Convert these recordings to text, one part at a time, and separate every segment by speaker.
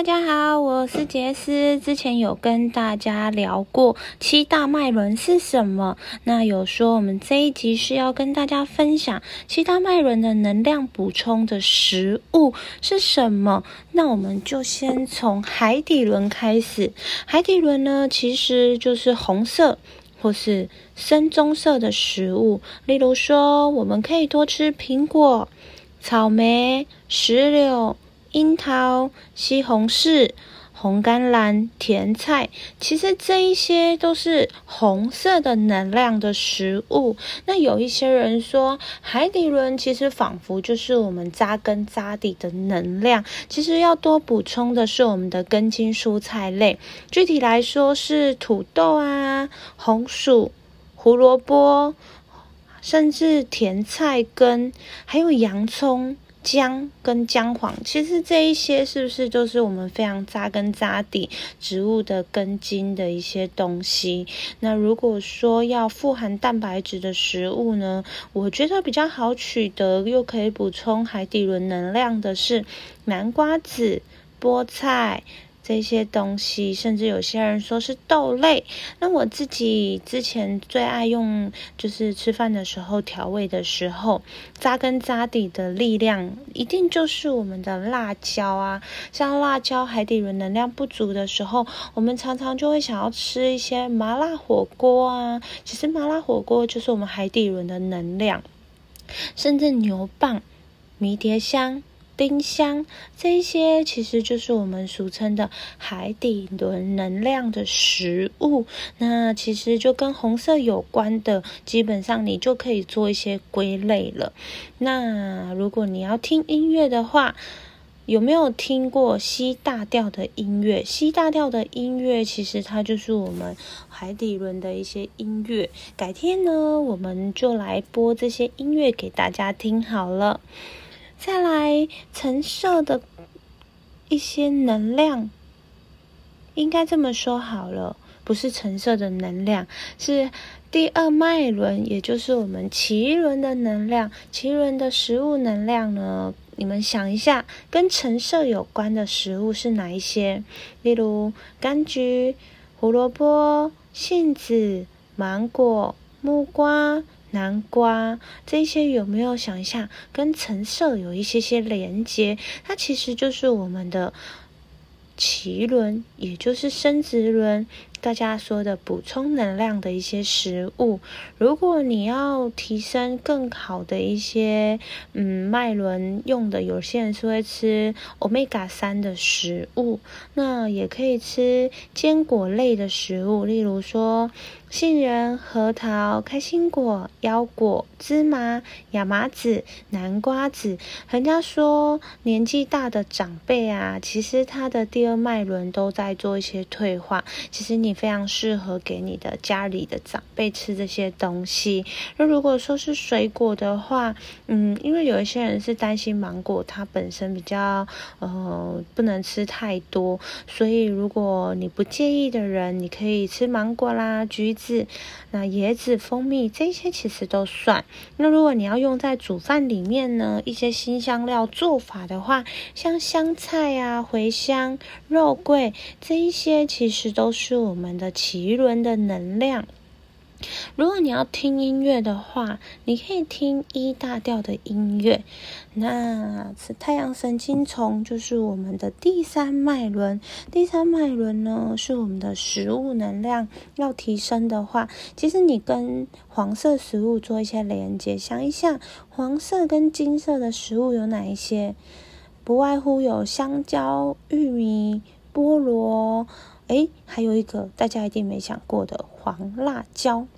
Speaker 1: 大家好，我是杰斯。之前有跟大家聊过七大脉轮是什么，那有说我们这一集是要跟大家分享七大脉轮的能量补充的食物是什么。那我们就先从海底轮开始。海底轮呢，其实就是红色或是深棕色的食物，例如说，我们可以多吃苹果、草莓、石榴。樱桃、西红柿、红甘蓝、甜菜，其实这一些都是红色的能量的食物。那有一些人说，海底轮其实仿佛就是我们扎根扎底的能量。其实要多补充的是我们的根茎蔬菜类，具体来说是土豆啊、红薯、胡萝卜，甚至甜菜根，还有洋葱。姜跟姜黄，其实这一些是不是就是我们非常扎根扎底植物的根茎的一些东西？那如果说要富含蛋白质的食物呢，我觉得比较好取得又可以补充海底轮能量的是南瓜子、菠菜。这些东西，甚至有些人说是豆类。那我自己之前最爱用，就是吃饭的时候调味的时候，扎根扎底的力量，一定就是我们的辣椒啊。像辣椒，海底轮能量不足的时候，我们常常就会想要吃一些麻辣火锅啊。其实麻辣火锅就是我们海底轮的能量，甚至牛蒡、迷迭香。丁香，这些其实就是我们俗称的海底轮能量的食物。那其实就跟红色有关的，基本上你就可以做一些归类了。那如果你要听音乐的话，有没有听过 C 大调的音乐？C 大调的音乐其实它就是我们海底轮的一些音乐。改天呢，我们就来播这些音乐给大家听好了。再来，橙色的一些能量，应该这么说好了，不是橙色的能量，是第二脉轮，也就是我们脐轮的能量。脐轮的食物能量呢，你们想一下，跟橙色有关的食物是哪一些？例如柑橘、胡萝卜、杏子、芒果、木瓜。南瓜这些有没有想一下，跟橙色有一些些连接？它其实就是我们的脐轮，也就是生殖轮。大家说的补充能量的一些食物，如果你要提升更好的一些嗯脉轮用的，有些人是会吃欧米伽三的食物，那也可以吃坚果类的食物，例如说杏仁、核桃、开心果、腰果、芝麻、亚麻籽、南瓜籽。人家说年纪大的长辈啊，其实他的第二脉轮都在做一些退化，其实你。你非常适合给你的家里的长辈吃这些东西。那如果说是水果的话，嗯，因为有一些人是担心芒果它本身比较呃不能吃太多，所以如果你不介意的人，你可以吃芒果啦、橘子、那椰子、蜂蜜这些其实都算。那如果你要用在煮饭里面呢，一些新香料做法的话，像香菜啊、茴香、肉桂这一些其实都是我。我们的脐轮的能量。如果你要听音乐的话，你可以听 E 大调的音乐。那是太阳神经丛，就是我们的第三脉轮。第三脉轮呢，是我们的食物能量要提升的话，其实你跟黄色食物做一些连接，想一下黄色跟金色的食物有哪一些？不外乎有香蕉、玉米、菠萝。哎，还有一个大家一定没想过的黄辣椒，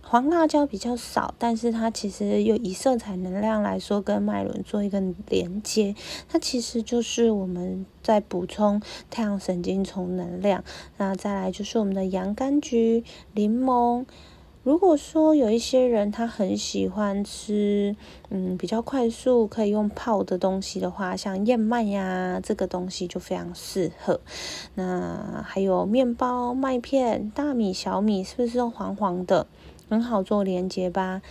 Speaker 1: 黄辣椒比较少，但是它其实又以色彩能量来说，跟脉轮做一个连接，它其实就是我们在补充太阳神经丛能量。那再来就是我们的洋甘菊、柠檬。如果说有一些人他很喜欢吃，嗯，比较快速可以用泡的东西的话，像燕麦呀，这个东西就非常适合。那还有面包、麦片、大米、小米，是不是都黄黄的？很好做连接吧。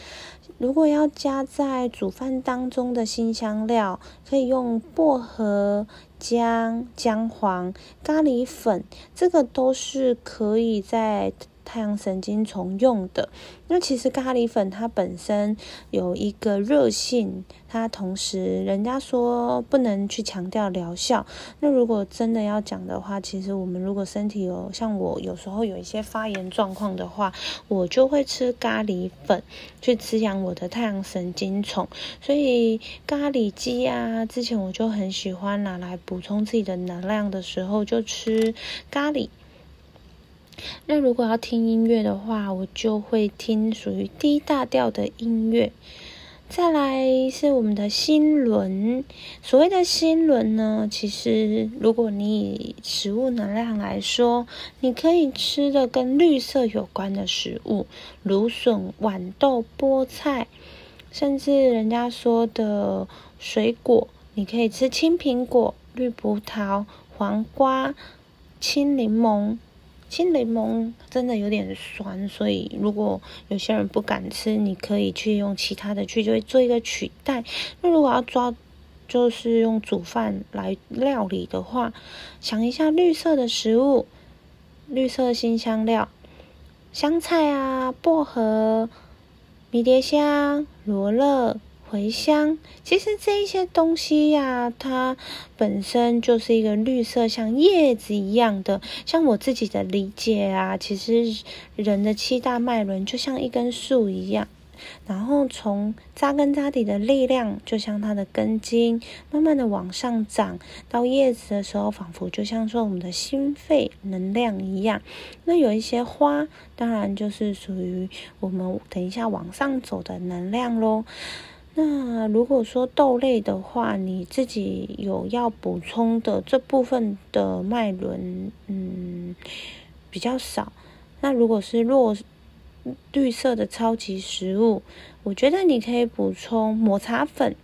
Speaker 1: 如果要加在煮饭当中的辛香料，可以用薄荷、姜、姜黄、咖喱粉，这个都是可以在。太阳神经丛用的，那其实咖喱粉它本身有一个热性，它同时人家说不能去强调疗效。那如果真的要讲的话，其实我们如果身体有像我有时候有一些发炎状况的话，我就会吃咖喱粉去滋养我的太阳神经丛。所以咖喱鸡啊，之前我就很喜欢拿来补充自己的能量的时候，就吃咖喱。那如果要听音乐的话，我就会听属于 D 大调的音乐。再来是我们的心轮。所谓的心轮呢，其实如果你以食物能量来说，你可以吃的跟绿色有关的食物，芦笋、豌豆、菠菜，甚至人家说的水果，你可以吃青苹果、绿葡萄、黄瓜、青柠檬。青柠檬真的有点酸，所以如果有些人不敢吃，你可以去用其他的去就会做一个取代。那如果要抓，就是用煮饭来料理的话，想一下绿色的食物，绿色新香料，香菜啊，薄荷、迷迭香、罗勒。茴香，其实这一些东西呀、它本身就是一个绿色，像叶子一样的。像我自己的理解啊，其实人的七大脉轮就像一根树一样。然后从扎根扎底的力量，就像它的根茎，慢慢的往上长，到叶子的时候，仿佛就像说我们的心肺能量一样。那有一些花，当然就是属于我们等一下往上走的能量喽。那如果说豆类的话，你自己有要补充的这部分的脉轮，嗯，比较少。那如果是弱绿色的超级食物，我觉得你可以补充抹茶粉、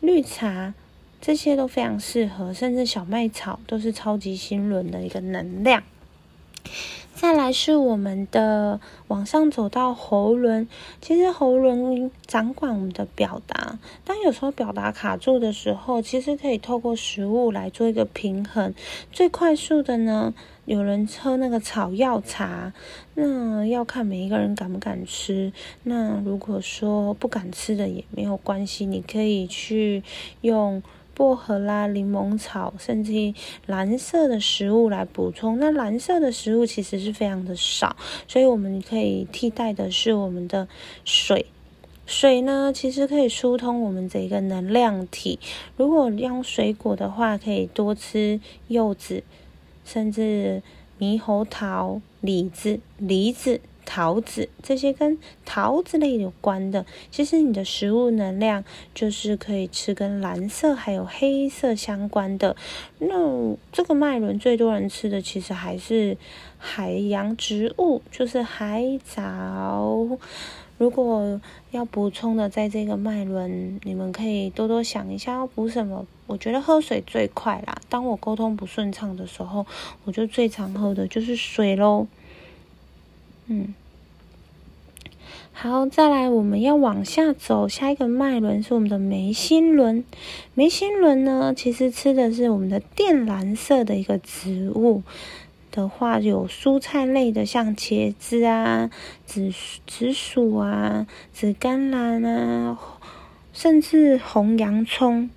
Speaker 1: 绿茶，这些都非常适合，甚至小麦草都是超级心轮的一个能量。再来是我们的往上走到喉轮，其实喉轮掌管我们的表达。当有时候表达卡住的时候，其实可以透过食物来做一个平衡。最快速的呢，有人喝那个草药茶，那要看每一个人敢不敢吃。那如果说不敢吃的也没有关系，你可以去用。薄荷啦、柠檬草，甚至蓝色的食物来补充。那蓝色的食物其实是非常的少，所以我们可以替代的是我们的水。水呢，其实可以疏通我们这个能量体。如果用水果的话，可以多吃柚子，甚至猕猴桃、李子、梨子。桃子这些跟桃子类有关的，其实你的食物能量就是可以吃跟蓝色还有黑色相关的。那这个脉轮最多人吃的其实还是海洋植物，就是海藻。如果要补充的，在这个脉轮，你们可以多多想一下要补什么。我觉得喝水最快啦。当我沟通不顺畅的时候，我就最常喝的就是水喽。嗯，好，再来，我们要往下走，下一个脉轮是我们的眉心轮。眉心轮呢，其实吃的是我们的靛蓝色的一个植物的话，有蔬菜类的，像茄子啊、紫紫薯啊、紫甘蓝啊，甚至红洋葱。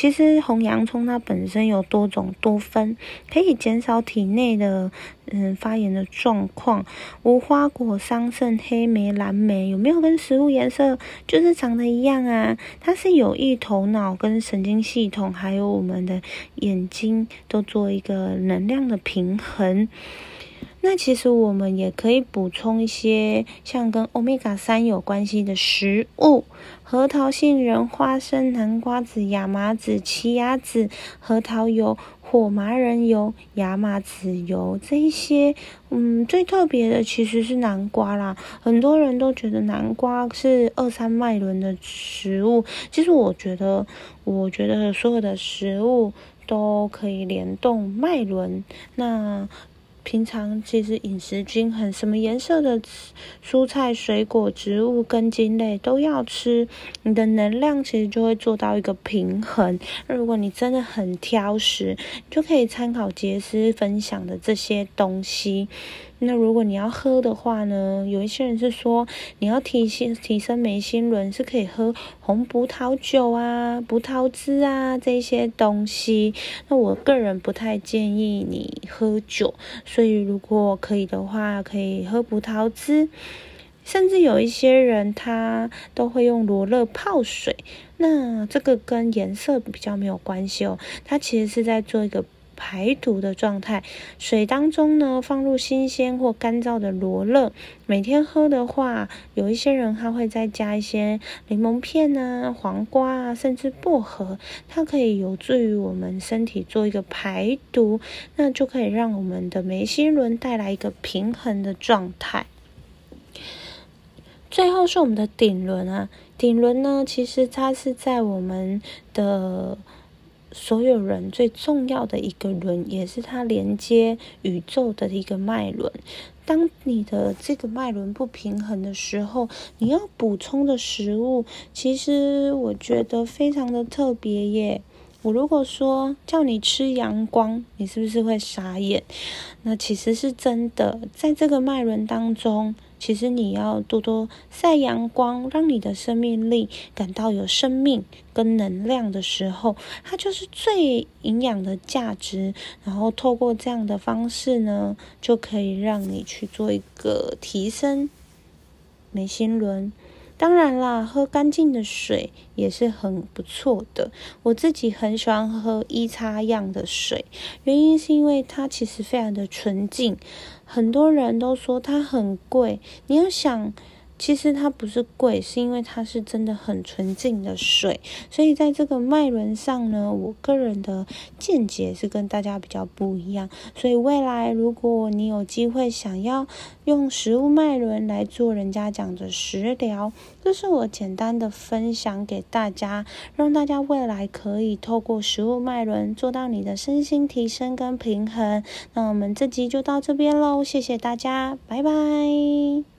Speaker 1: 其实红洋葱它本身有多种多酚，可以减少体内的嗯发炎的状况。无花果、桑葚、黑莓、蓝莓有没有跟食物颜色就是长得一样啊？它是有益头脑跟神经系统，还有我们的眼睛都做一个能量的平衡。那其实我们也可以补充一些像跟欧米伽三有关系的食物，核桃、杏仁、花生、南瓜子、亚麻籽、奇亚籽、核桃油、火麻仁油、亚麻籽油这一些。嗯，最特别的其实是南瓜啦，很多人都觉得南瓜是二三脉轮的食物，其实我觉得，我觉得所有的食物都可以联动脉轮。那平常其实饮食均衡，什么颜色的蔬菜、水果、植物、根茎类都要吃，你的能量其实就会做到一个平衡。那如果你真的很挑食，就可以参考杰斯分享的这些东西。那如果你要喝的话呢，有一些人是说你要提升提升眉心轮，是可以喝红葡萄酒啊、葡萄汁啊这些东西。那我个人不太建议你喝酒，所以如果可以的话，可以喝葡萄汁。甚至有一些人他都会用罗勒泡水，那这个跟颜色比较没有关系哦，它其实是在做一个。排毒的状态，水当中呢，放入新鲜或干燥的罗勒，每天喝的话，有一些人他会再加一些柠檬片啊、黄瓜啊，甚至薄荷，它可以有助于我们身体做一个排毒，那就可以让我们的眉心轮带来一个平衡的状态。最后是我们的顶轮啊，顶轮呢，其实它是在我们的。所有人最重要的一个轮，也是它连接宇宙的一个脉轮。当你的这个脉轮不平衡的时候，你要补充的食物，其实我觉得非常的特别耶。我如果说叫你吃阳光，你是不是会傻眼？那其实是真的，在这个脉轮当中。其实你要多多晒阳光，让你的生命力感到有生命跟能量的时候，它就是最营养的价值。然后透过这样的方式呢，就可以让你去做一个提升眉心轮。当然啦，喝干净的水也是很不错的。我自己很喜欢喝一擦样的水，原因是因为它其实非常的纯净。很多人都说它很贵，你要想。其实它不是贵，是因为它是真的很纯净的水，所以在这个脉轮上呢，我个人的见解是跟大家比较不一样。所以未来如果你有机会想要用食物脉轮来做人家讲的食疗，这是我简单的分享给大家，让大家未来可以透过食物脉轮做到你的身心提升跟平衡。那我们这集就到这边喽，谢谢大家，拜拜。